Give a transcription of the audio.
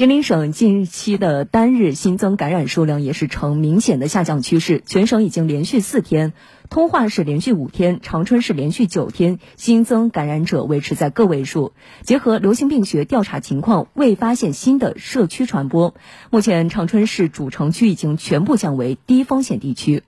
吉林省近期的单日新增感染数量也是呈明显的下降趋势，全省已经连续四天，通化市连续五天，长春市连续九天新增感染者维持在个位数。结合流行病学调查情况，未发现新的社区传播。目前长春市主城区已经全部降为低风险地区。